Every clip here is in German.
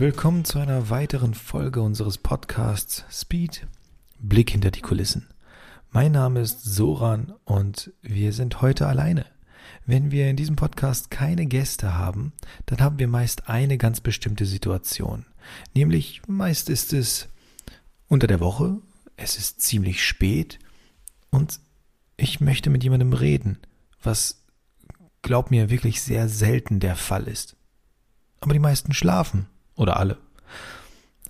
Willkommen zu einer weiteren Folge unseres Podcasts Speed Blick hinter die Kulissen. Mein Name ist Soran und wir sind heute alleine. Wenn wir in diesem Podcast keine Gäste haben, dann haben wir meist eine ganz bestimmte Situation. Nämlich meist ist es unter der Woche, es ist ziemlich spät und ich möchte mit jemandem reden, was glaub mir wirklich sehr selten der Fall ist. Aber die meisten schlafen oder alle.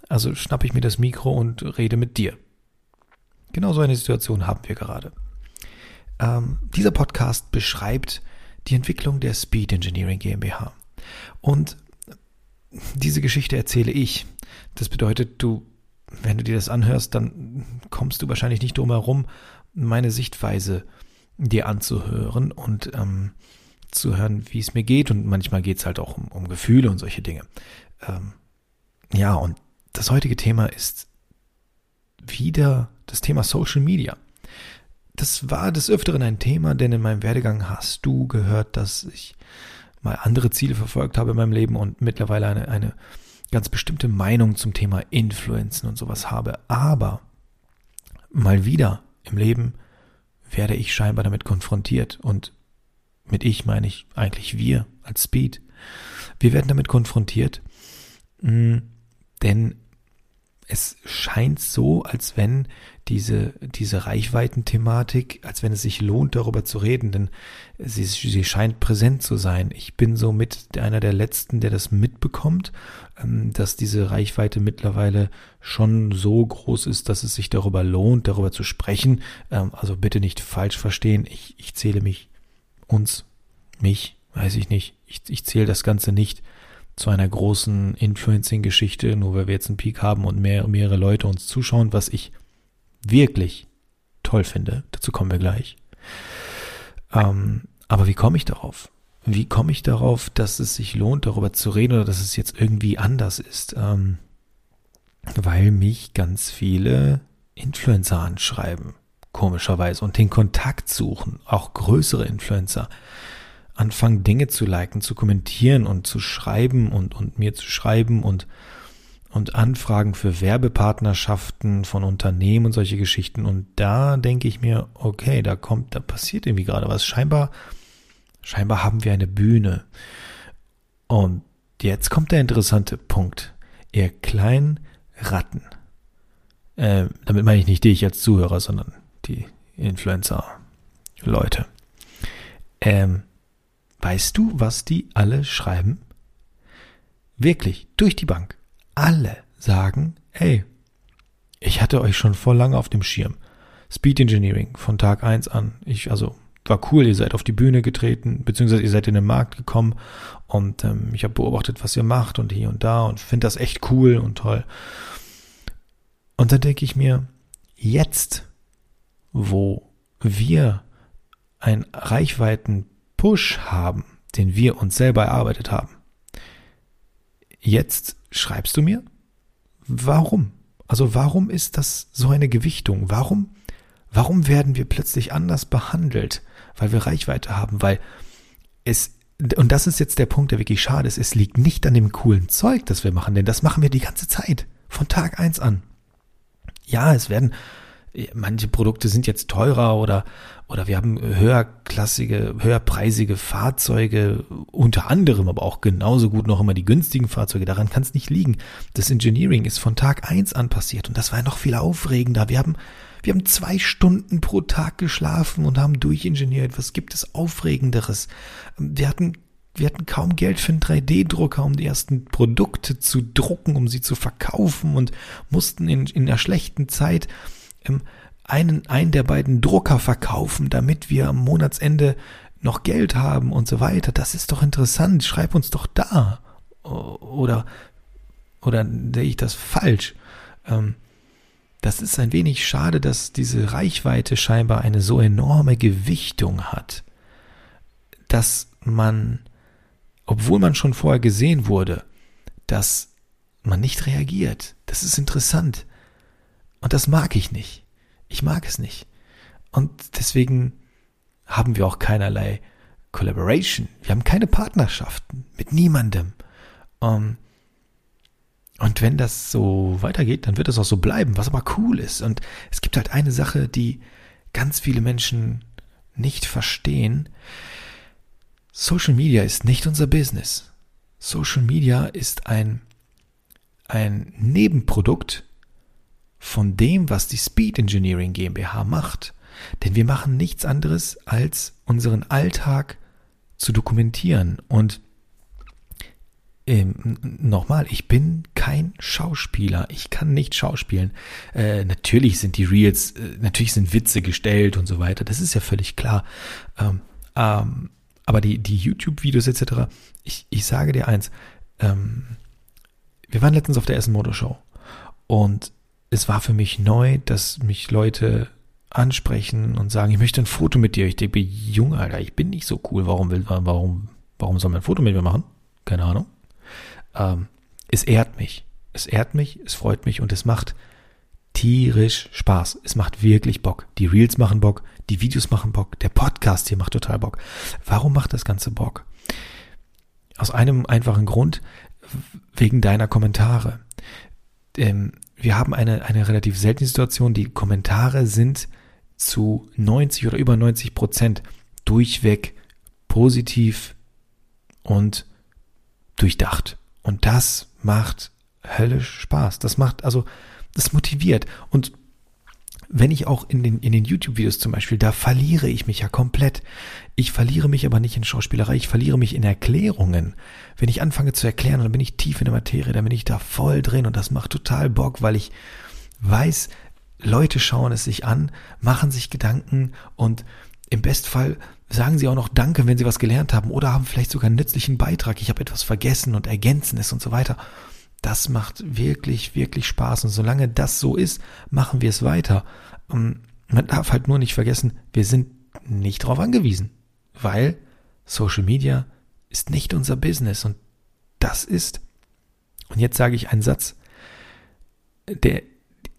Also schnappe ich mir das Mikro und rede mit dir. Genau so eine Situation haben wir gerade. Ähm, dieser Podcast beschreibt die Entwicklung der Speed Engineering GmbH. Und diese Geschichte erzähle ich. Das bedeutet, du, wenn du dir das anhörst, dann kommst du wahrscheinlich nicht drum herum, meine Sichtweise dir anzuhören und ähm, zu hören, wie es mir geht. Und manchmal geht es halt auch um, um Gefühle und solche Dinge. Ähm, ja, und das heutige Thema ist wieder das Thema Social Media. Das war des Öfteren ein Thema, denn in meinem Werdegang hast du gehört, dass ich mal andere Ziele verfolgt habe in meinem Leben und mittlerweile eine, eine ganz bestimmte Meinung zum Thema Influenzen und sowas habe. Aber mal wieder im Leben werde ich scheinbar damit konfrontiert und mit ich meine ich eigentlich wir als Speed. Wir werden damit konfrontiert, Mm, denn es scheint so, als wenn diese, diese Reichweiten-Thematik, als wenn es sich lohnt, darüber zu reden, denn sie, sie scheint präsent zu sein. Ich bin so mit einer der Letzten, der das mitbekommt, ähm, dass diese Reichweite mittlerweile schon so groß ist, dass es sich darüber lohnt, darüber zu sprechen. Ähm, also bitte nicht falsch verstehen. Ich, ich zähle mich, uns, mich, weiß ich nicht. Ich, ich zähle das Ganze nicht zu einer großen Influencing-Geschichte, nur weil wir jetzt einen Peak haben und mehr, mehrere Leute uns zuschauen, was ich wirklich toll finde. Dazu kommen wir gleich. Ähm, aber wie komme ich darauf? Wie komme ich darauf, dass es sich lohnt, darüber zu reden oder dass es jetzt irgendwie anders ist? Ähm, weil mich ganz viele Influencer anschreiben, komischerweise, und den Kontakt suchen, auch größere Influencer anfangen, Dinge zu liken, zu kommentieren und zu schreiben und, und mir zu schreiben und, und Anfragen für Werbepartnerschaften von Unternehmen und solche Geschichten. Und da denke ich mir, okay, da kommt, da passiert irgendwie gerade was. Scheinbar, scheinbar haben wir eine Bühne. Und jetzt kommt der interessante Punkt. Ihr kleinen Ratten. Äh, damit meine ich nicht dich als Zuhörer, sondern die Influencer-Leute. Ähm, Weißt du, was die alle schreiben? Wirklich, durch die Bank. Alle sagen, hey, ich hatte euch schon vor lange auf dem Schirm. Speed Engineering von Tag eins an. Ich, also, war cool, ihr seid auf die Bühne getreten, beziehungsweise ihr seid in den Markt gekommen und ähm, ich habe beobachtet, was ihr macht und hier und da und finde das echt cool und toll. Und dann denke ich mir, jetzt, wo wir ein Reichweiten Push haben, den wir uns selber erarbeitet haben. Jetzt schreibst du mir? Warum? Also warum ist das so eine Gewichtung? Warum, warum werden wir plötzlich anders behandelt? Weil wir Reichweite haben, weil es, und das ist jetzt der Punkt, der wirklich schade ist, es liegt nicht an dem coolen Zeug, das wir machen, denn das machen wir die ganze Zeit. Von Tag eins an. Ja, es werden manche Produkte sind jetzt teurer oder, oder wir haben höherklassige, höherpreisige Fahrzeuge, unter anderem aber auch genauso gut noch immer die günstigen Fahrzeuge. Daran kann es nicht liegen. Das Engineering ist von Tag eins an passiert und das war noch viel aufregender. Wir haben, wir haben zwei Stunden pro Tag geschlafen und haben durchingeniert. Was gibt es Aufregenderes? Wir hatten wir hatten kaum Geld für einen 3D-Drucker, um die ersten Produkte zu drucken, um sie zu verkaufen und mussten in, in einer schlechten Zeit einen, einen der beiden Drucker verkaufen, damit wir am Monatsende noch Geld haben und so weiter. Das ist doch interessant. Schreib uns doch da. Oder, oder sehe ich das falsch? Ähm, das ist ein wenig schade, dass diese Reichweite scheinbar eine so enorme Gewichtung hat, dass man, obwohl man schon vorher gesehen wurde, dass man nicht reagiert. Das ist interessant. Und das mag ich nicht. Ich mag es nicht. Und deswegen haben wir auch keinerlei Collaboration. Wir haben keine Partnerschaften mit niemandem. Um, ähm, Und wenn das so weitergeht, dann wird es auch so bleiben, was aber cool ist. Und es gibt halt eine Sache, die ganz viele Menschen nicht verstehen. Social Media ist nicht unser Business. Social Media ist ein, ein Nebenprodukt von dem, was die Speed Engineering GmbH macht. Denn wir machen nichts anderes, als unseren Alltag zu dokumentieren. Und ähm, nochmal, ich bin kein Schauspieler. Ich kann nicht schauspielen. Äh, natürlich sind die Reels, äh, natürlich sind Witze gestellt und so weiter. Das ist ja völlig klar. Ähm, ähm, aber die, die YouTube-Videos etc., ich, ich sage dir eins, ähm, wir waren letztens auf der Essen Motorshow und es war für mich neu, dass mich Leute ansprechen und sagen, ich möchte ein Foto mit dir. Ich denke, jung, Alter, ich bin nicht so cool. Warum will warum, warum soll man ein Foto mit mir machen? Keine Ahnung ähm, es ehrt mich. Es ehrt mich, es freut mich und es macht tierisch Spaß. Es macht wirklich Bock. Die Reels machen Bock, die Videos machen Bock, der Podcast hier macht total Bock. Warum macht das Ganze Bock? Aus einem einfachen Grund, wegen deiner Kommentare. Ähm, wir haben eine, eine relativ seltene Situation. Die Kommentare sind zu 90 oder über 90 Prozent durchweg positiv und durchdacht. Und das macht höllisch Spaß. Das macht, also, das motiviert. Und wenn ich auch in den, in den YouTube-Videos zum Beispiel, da verliere ich mich ja komplett. Ich verliere mich aber nicht in Schauspielerei, ich verliere mich in Erklärungen. Wenn ich anfange zu erklären, dann bin ich tief in der Materie, dann bin ich da voll drin und das macht total Bock, weil ich weiß, Leute schauen es sich an, machen sich Gedanken und im Bestfall sagen Sie auch noch Danke, wenn Sie was gelernt haben oder haben vielleicht sogar einen nützlichen Beitrag. Ich habe etwas vergessen und ergänzen es und so weiter. Das macht wirklich, wirklich Spaß. Und solange das so ist, machen wir es weiter. Ähm, man darf halt nur nicht vergessen, wir sind nicht darauf angewiesen, weil Social Media ist nicht unser Business und das ist, und jetzt sage ich einen Satz, der,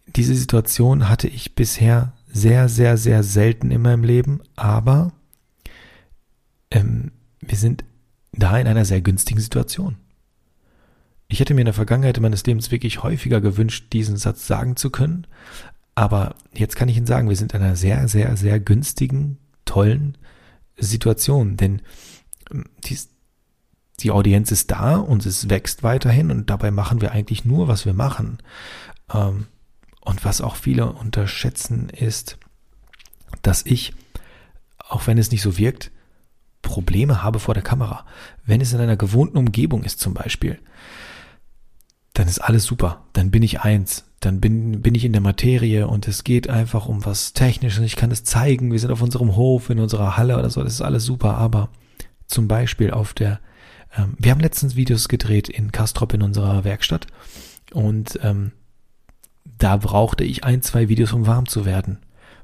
diese Situation hatte ich bisher sehr, sehr, sehr selten in meinem Leben, aber ähm, wir sind da in einer sehr günstigen Situation. Ich hätte mir in der Vergangenheit meines Lebens wirklich häufiger gewünscht, diesen Satz sagen zu können, aber jetzt kann ich Ihnen sagen, wir sind in einer sehr, sehr, sehr günstigen, tollen Situation, denn ähm, die, die Audienz ist da und es wächst weiterhin und dabei machen wir eigentlich nur, was wir machen. Ähm, und was auch viele unterschätzen ist, dass ich, auch wenn es nicht so wirkt, Probleme habe vor der Kamera. Wenn es in einer gewohnten Umgebung ist zum Beispiel, dann ist alles super. Dann bin ich eins. Dann bin, bin ich in der Materie und es geht einfach um was Technisches. Ich kann es zeigen. Wir sind auf unserem Hof, in unserer Halle oder so. Das ist alles super. Aber zum Beispiel auf der, ähm, wir haben letztens Videos gedreht in Kastrop in unserer Werkstatt und ähm, da brauchte ich ein, zwei Videos, um warm zu werden,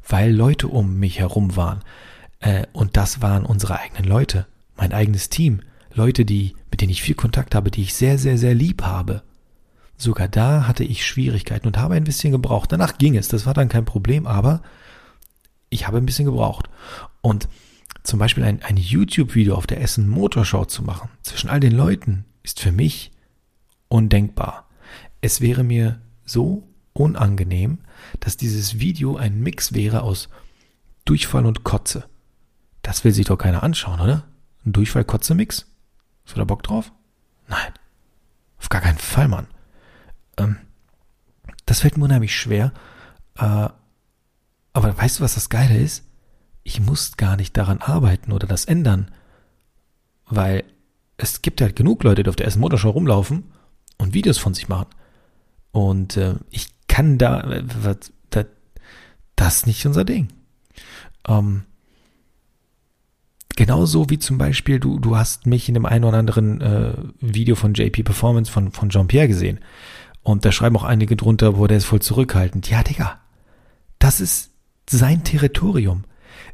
weil Leute um mich herum waren. Äh, und das waren unsere eigenen Leute, mein eigenes Team, Leute, die, mit denen ich viel Kontakt habe, die ich sehr, sehr, sehr lieb habe. Sogar da hatte ich Schwierigkeiten und habe ein bisschen gebraucht. Danach ging es, das war dann kein Problem, aber ich habe ein bisschen gebraucht. Und zum Beispiel ein, ein YouTube-Video auf der Essen Motorshow zu machen, zwischen all den Leuten, ist für mich undenkbar. Es wäre mir so unangenehm, dass dieses Video ein Mix wäre aus Durchfall und Kotze. Das will sich doch keiner anschauen, oder? Ein Durchfall-Kotze-Mix? Hast du da Bock drauf? Nein. Auf gar keinen Fall, Mann. Ähm, das fällt mir unheimlich schwer. Äh, aber weißt du, was das Geile ist? Ich muss gar nicht daran arbeiten oder das ändern. Weil es gibt halt genug Leute, die auf der ersten Motorshow rumlaufen und Videos von sich machen. Und äh, ich kann da, äh, das, das ist nicht unser Ding. Ähm, Genauso wie zum Beispiel, du, du hast mich in dem einen oder anderen äh, Video von JP Performance von, von Jean-Pierre gesehen. Und da schreiben auch einige drunter, wo der ist voll zurückhaltend. Ja, Digga, das ist sein Territorium.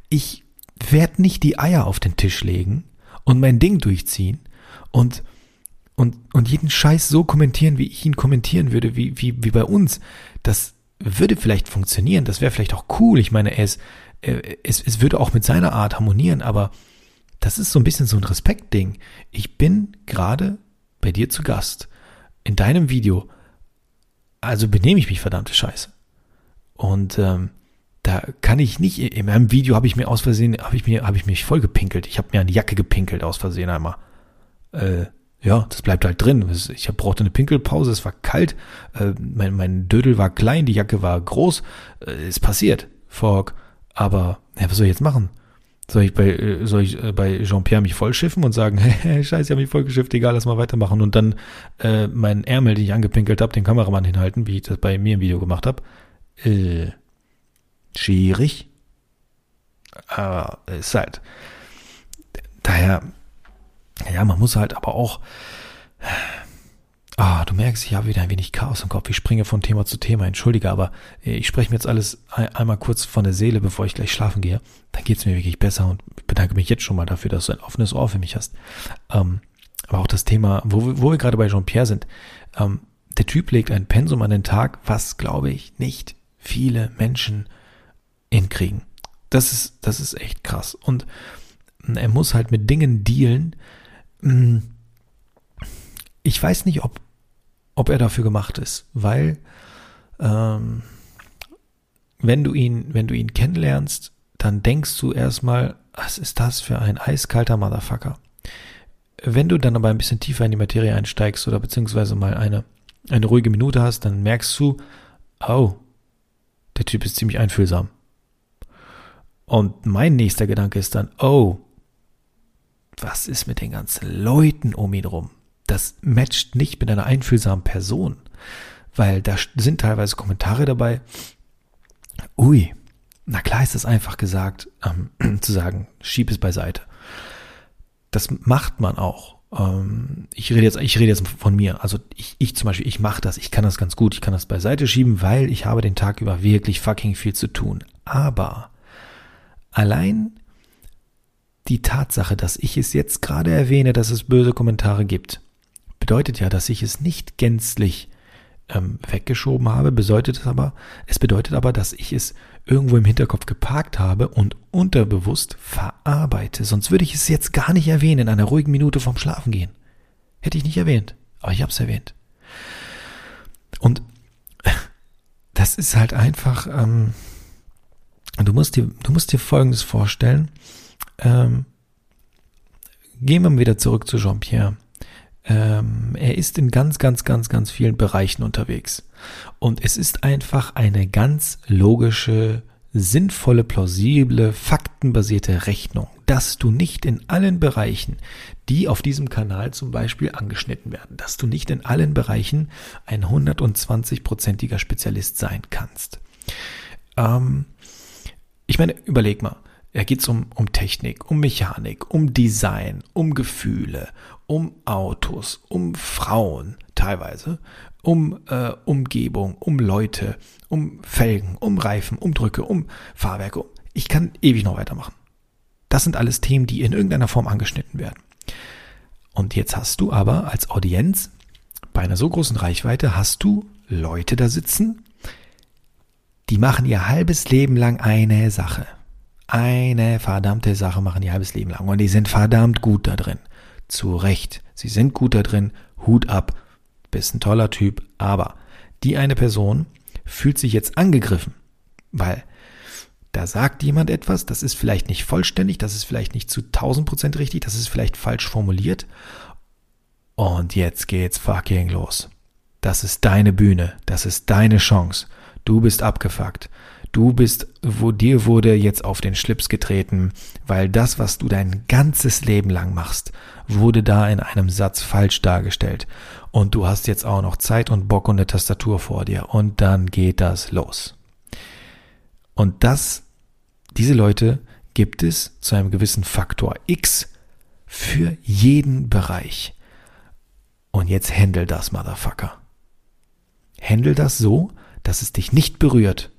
Ich werde nicht die Eier auf den Tisch legen und mein Ding durchziehen und, und, und jeden Scheiß so kommentieren, wie ich ihn kommentieren würde, wie, wie, wie bei uns. Das würde vielleicht funktionieren, das wäre vielleicht auch cool. Ich meine, ist, es, es würde auch mit seiner Art harmonieren, aber das ist so ein bisschen so ein Respektding. Ich bin gerade bei dir zu Gast. In deinem Video also benehme ich mich verdammte Scheiße. Und ähm, da kann ich nicht, in meinem Video habe ich mir aus Versehen, habe ich mir, habe ich mich voll gepinkelt. Ich habe mir die Jacke gepinkelt aus Versehen einmal. Äh, ja, das bleibt halt drin. Ich brauchte eine Pinkelpause, es war kalt, äh, mein, mein Dödel war klein, die Jacke war groß. Äh, ist passiert, Fork. Aber, ja, was soll ich jetzt machen? Soll ich bei, äh, soll ich äh, bei Jean-Pierre mich vollschiffen und sagen, hey, scheiße, ich habe mich vollgeschifft, egal, lass mal weitermachen und dann äh, meinen Ärmel, den ich angepinkelt habe, den Kameramann hinhalten, wie ich das bei mir im Video gemacht habe. Äh, schwierig. Aber ist halt. Daher, ja, man muss halt aber auch. Ah, du merkst, ich habe wieder ein wenig Chaos im Kopf. Ich springe von Thema zu Thema. Entschuldige, aber äh, ich spreche mir jetzt alles einmal kurz von der Seele, bevor ich gleich schlafen gehe. Dann geht's mir wirklich besser und bedanke mich jetzt schon mal dafür, dass du ein offenes Ohr für mich hast. Ähm, aber auch das Thema, wo, wo wir gerade bei Jean-Pierre sind. Ähm, der Typ legt ein Pensum an den Tag, was, glaube ich, nicht viele Menschen hinkriegen. Das ist, das ist echt krass. Und er muss halt mit Dingen dealen, hm. Ich weiß nicht, ob, ob er dafür gemacht ist, weil ähm, wenn du ihn, wenn du ihn kennenlernst, dann denkst du erstmal, was ist das für ein eiskalter Motherfucker? Wenn du dann aber ein bisschen tiefer in die Materie einsteigst oder beziehungsweise mal eine, eine ruhige Minute hast, dann merkst du, oh, der Typ ist ziemlich einfühlsam. Und mein nächster Gedanke ist dann, oh, was ist mit den ganzen Leuten um ihn rum? Das matcht nicht mit einer einfühlsamen Person, weil da sind teilweise Kommentare dabei. Ui, na klar ist es einfach gesagt, ähm, zu sagen, schieb es beiseite. Das macht man auch. Ähm, ich rede jetzt, ich rede jetzt von mir. Also ich, ich zum Beispiel, ich mache das, ich kann das ganz gut, ich kann das beiseite schieben, weil ich habe den Tag über wirklich fucking viel zu tun. Aber allein die Tatsache, dass ich es jetzt gerade erwähne, dass es böse Kommentare gibt, bedeutet ja, dass ich es nicht gänzlich ähm, weggeschoben habe, bedeutet es aber, es bedeutet aber, dass ich es irgendwo im Hinterkopf geparkt habe und unterbewusst verarbeite. Sonst würde ich es jetzt gar nicht erwähnen in einer ruhigen Minute vorm Schlafen gehen. Hätte ich nicht erwähnt, aber ich habe es erwähnt. Und das ist halt einfach, ähm, du musst dir, du musst dir Folgendes vorstellen. Ähm, gehen wir wieder zurück zu Jean-Pierre. Ähm, er ist in ganz, ganz, ganz, ganz vielen Bereichen unterwegs. Und es ist einfach eine ganz logische, sinnvolle, plausible, faktenbasierte Rechnung, dass du nicht in allen Bereichen, die auf diesem Kanal zum Beispiel angeschnitten werden, dass du nicht in allen Bereichen ein 120-prozentiger Spezialist sein kannst. Ähm, ich meine, überleg mal, da geht es um, um Technik, um Mechanik, um Design, um Gefühle, um Autos, um Frauen teilweise, um äh, Umgebung, um Leute, um Felgen, um Reifen, um Drücke, um Fahrwerke. Ich kann ewig noch weitermachen. Das sind alles Themen, die in irgendeiner Form angeschnitten werden. Und jetzt hast du aber als Audienz bei einer so großen Reichweite hast du Leute da sitzen, die machen ihr halbes Leben lang eine Sache eine verdammte Sache machen ihr halbes Leben lang. Und die sind verdammt gut da drin. Zu Recht. Sie sind gut da drin. Hut ab. Bist ein toller Typ. Aber die eine Person fühlt sich jetzt angegriffen. Weil da sagt jemand etwas, das ist vielleicht nicht vollständig, das ist vielleicht nicht zu 1000 Prozent richtig, das ist vielleicht falsch formuliert. Und jetzt geht's fucking los. Das ist deine Bühne, das ist deine Chance. Du bist abgefuckt. Du bist, wo dir wurde jetzt auf den Schlips getreten, weil das, was du dein ganzes Leben lang machst, wurde da in einem Satz falsch dargestellt. Und du hast jetzt auch noch Zeit und Bock und eine Tastatur vor dir. Und dann geht das los. Und das, diese Leute gibt es zu einem gewissen Faktor X für jeden Bereich. Und jetzt händel das, Motherfucker. Händel das so, dass es dich nicht berührt,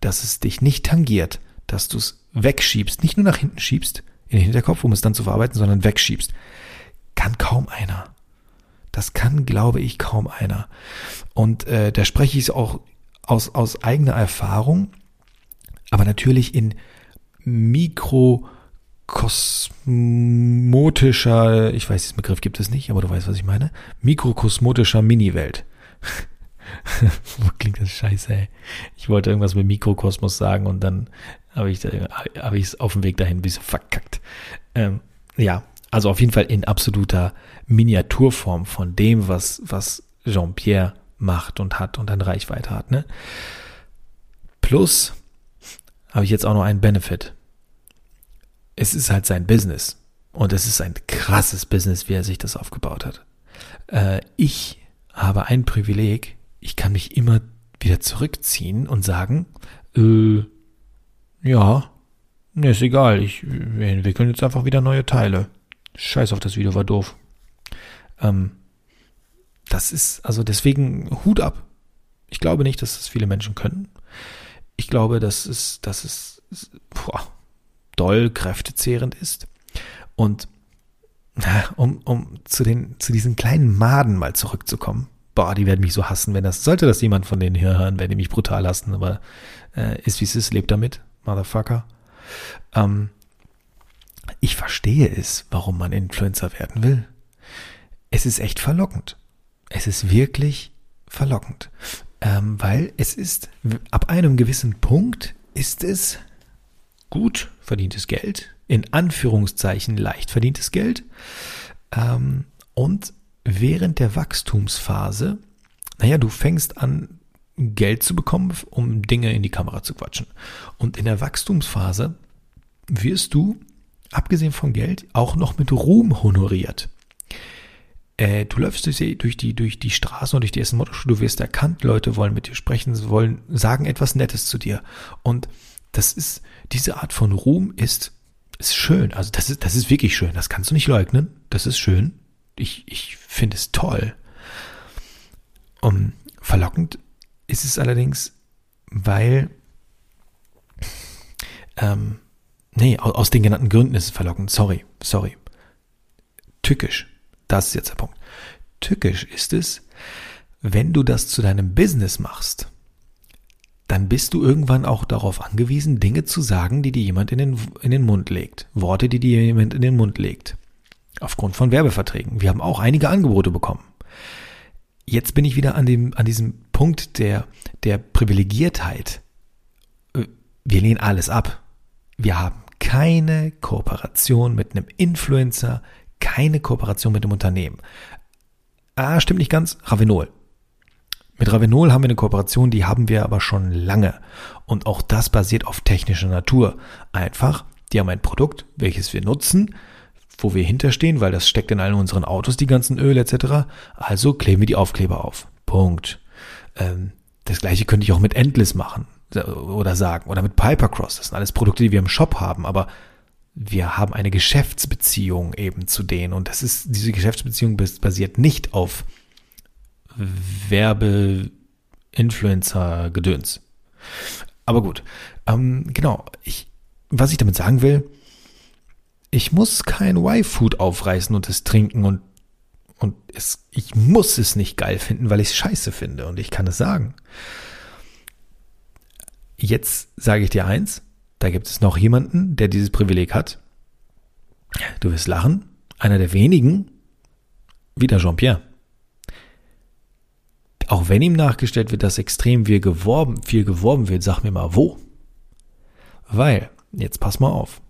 dass es dich nicht tangiert, dass du es wegschiebst, nicht nur nach hinten schiebst, in den Hinterkopf, um es dann zu verarbeiten, sondern wegschiebst. Kann kaum einer. Das kann, glaube ich, kaum einer. Und äh, da spreche ich auch aus, aus eigener Erfahrung, aber natürlich in mikrokosmotischer, ich weiß, diesen Begriff gibt es nicht, aber du weißt, was ich meine, mikrokosmotischer Mini-Welt. Klingt das scheiße, ey? Ich wollte irgendwas mit Mikrokosmos sagen und dann habe ich habe ich es auf dem Weg dahin ein bisschen verkackt. Ähm, ja, also auf jeden Fall in absoluter Miniaturform von dem, was, was Jean-Pierre macht und hat und an Reichweite hat. Ne? Plus habe ich jetzt auch noch einen Benefit. Es ist halt sein Business. Und es ist ein krasses Business, wie er sich das aufgebaut hat. Äh, ich habe ein Privileg, ich kann mich immer wieder zurückziehen und sagen, äh, ja, ne, ist egal, ich, wir entwickeln jetzt einfach wieder neue Teile. Scheiß auf das Video, war doof. Ähm, das ist, also deswegen Hut ab. Ich glaube nicht, dass das viele Menschen können. Ich glaube, dass es, dass es boah, doll kräftezehrend ist. Und um, um zu den, zu diesen kleinen Maden mal zurückzukommen. Boah, die werden mich so hassen, wenn das, sollte das jemand von denen hier hören, werden die mich brutal hassen, aber äh, ist wie es ist, lebt damit, Motherfucker. Ähm, ich verstehe es, warum man Influencer werden will. Es ist echt verlockend. Es ist wirklich verlockend. Ähm, weil es ist, ab einem gewissen Punkt ist es gut verdientes Geld, in Anführungszeichen leicht verdientes Geld. Ähm, und während der Wachstumsphase, naja, du fängst an, Geld zu bekommen, um Dinge in die Kamera zu quatschen. Und in der Wachstumsphase wirst du, abgesehen von Geld, auch noch mit Ruhm honoriert. Äh, du läufst durch die, durch die, durch die Straßen und durch die ersten Motorschule, du wirst erkannt, Leute wollen mit dir sprechen, wollen sagen etwas Nettes zu dir. Und das ist, diese Art von Ruhm ist, ist schön. Also das ist, das ist wirklich schön. Das kannst du nicht leugnen. Das ist schön. Ich, ich finde es toll. Um, verlockend ist es allerdings, weil, ähm, nee, aus, aus den genannten Gründen ist es verlockend. Sorry, sorry. Tückisch. Das ist jetzt der Punkt. Tückisch ist es, wenn du das zu deinem Business machst dann bist du irgendwann auch darauf angewiesen, Dinge zu sagen, die dir jemand in den, in den Mund legt. Worte, die dir jemand in den Mund legt. Aufgrund von Werbeverträgen. Wir haben auch einige Angebote bekommen. Jetzt bin ich wieder an dem, an diesem Punkt der, der Privilegiertheit. Wir lehnen alles ab. Wir haben keine Kooperation mit einem Influencer, keine Kooperation mit einem Unternehmen. Ah, stimmt nicht ganz. Ravenol. Mit Ravenol haben wir eine Kooperation, die haben wir aber schon lange. Und auch das basiert auf technischer Natur. Einfach, die haben ein Produkt, welches wir nutzen, wo wir hinterstehen, weil das steckt in allen unseren Autos, die ganzen Öle etc. Also kleben wir die Aufkleber auf. Punkt. Ähm, das gleiche könnte ich auch mit Endless machen oder sagen oder mit Pipercross. Das sind alles Produkte, die wir im Shop haben, aber wir haben eine Geschäftsbeziehung eben zu denen und das ist diese Geschäftsbeziehung basiert nicht auf Werbe-Influencer-Gedöns. Aber gut, ähm, genau. Ich, was ich damit sagen will, ich muss kein Y-Food aufreißen und es trinken und und es, ich muss es nicht geil finden, weil ich es scheiße finde und ich kann es sagen. Jetzt sage ich dir eins, da gibt es noch jemanden, der dieses Privileg hat. Du wirst lachen. Einer der wenigen, wieder Jean-Pierre auch wenn ihm nachgestellt wird, dass extrem viel geworben, viel geworben wird, sag mir mal wo. Weil, jetzt pass mal auf.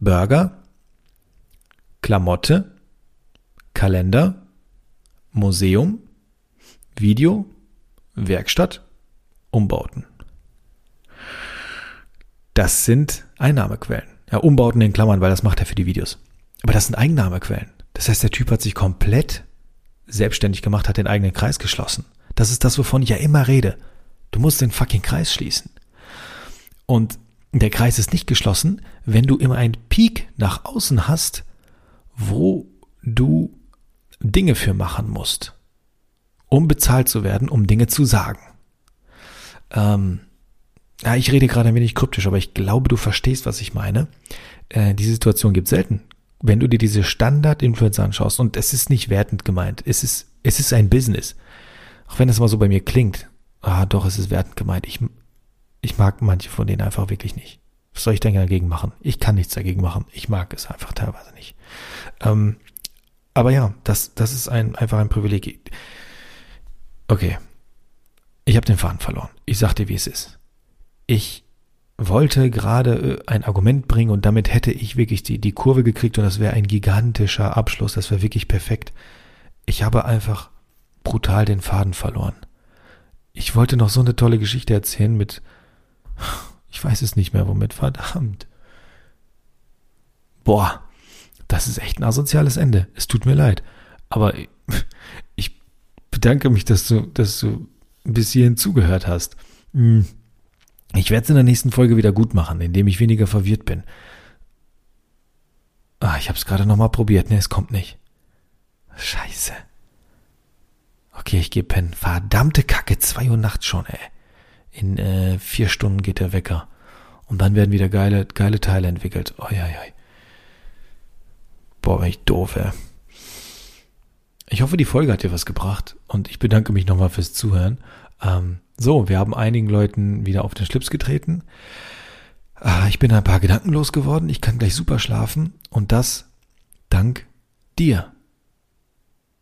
Burger, Klamotte, Kalender, Museum, Video, Werkstatt, Umbauten. Das sind Einnahmequellen. Ja, Umbauten in Klammern, weil das macht er für die Videos. Aber das sind Einnahmequellen. Das heißt, der Typ hat sich komplett selbstständig gemacht, hat den eigenen Kreis geschlossen. Das ist das, wovon ich ja immer rede. Du musst den fucking Kreis schließen. Und der Kreis ist nicht geschlossen, wenn du immer einen Peak nach außen hast, wo du Dinge für machen musst, um bezahlt zu werden, um Dinge zu sagen. Ähm, ja, ich rede gerade ein wenig kryptisch, aber ich glaube, du verstehst, was ich meine. Äh, die Situation gibt selten wenn du dir diese Standard-Influencer anschaust, und es ist nicht wertend gemeint, es ist, es ist ein Business. Auch wenn das mal so bei mir klingt, ah, doch, es ist wertend gemeint. Ich, ich mag manche von denen einfach wirklich nicht. Was soll ich denn dagegen machen? Ich kann nichts dagegen machen. Ich mag es einfach teilweise nicht. Ähm, aber ja, das, das ist ein, einfach ein Privileg. Okay, Ich habe den Faden verloren. Ich sag dir, wie es ist. Ich wollte gerade äh, ein Argument bringen und damit hätte ich wirklich die, die Kurve gekriegt und das wäre ein gigantischer Abschluss. Das wäre wirklich perfekt. Ich habe einfach brutal den Faden verloren. Ich wollte noch so eine tolle Geschichte erzählen mit, ich weiß es nicht mehr, womit, verdammt. Boah, das ist echt ein asoziales Ende. Es tut mir leid. Aber ich bedanke mich, dass du, dass du bis hierhin zugehört hast. Hm. Ich werde es in der nächsten Folge wieder gut machen, indem ich weniger verwirrt bin. Ah, ich habe es gerade nochmal probiert. Ne, es kommt nicht. Scheiße. Okay, ich gehe pennen. Verdammte Kacke, zwei Uhr nachts schon, ey. In äh, vier Stunden geht der Wecker. Und dann werden wieder geile, geile Teile entwickelt. Oi, oi, oi. Boah, bin ich doof, ey. Ich hoffe, die Folge hat dir was gebracht und ich bedanke mich nochmal fürs Zuhören. Ähm, so, wir haben einigen Leuten wieder auf den Schlips getreten. Äh, ich bin ein paar Gedanken losgeworden. Ich kann gleich super schlafen und das dank dir.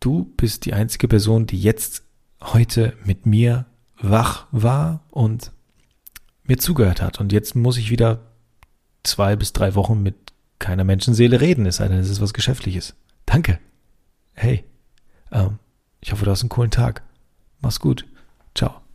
Du bist die einzige Person, die jetzt heute mit mir wach war und mir zugehört hat. Und jetzt muss ich wieder zwei bis drei Wochen mit keiner Menschenseele reden, es sei denn, es ist was Geschäftliches. Danke. Hey, ähm, ich hoffe, du hast einen coolen Tag. Mach's gut. Ciao.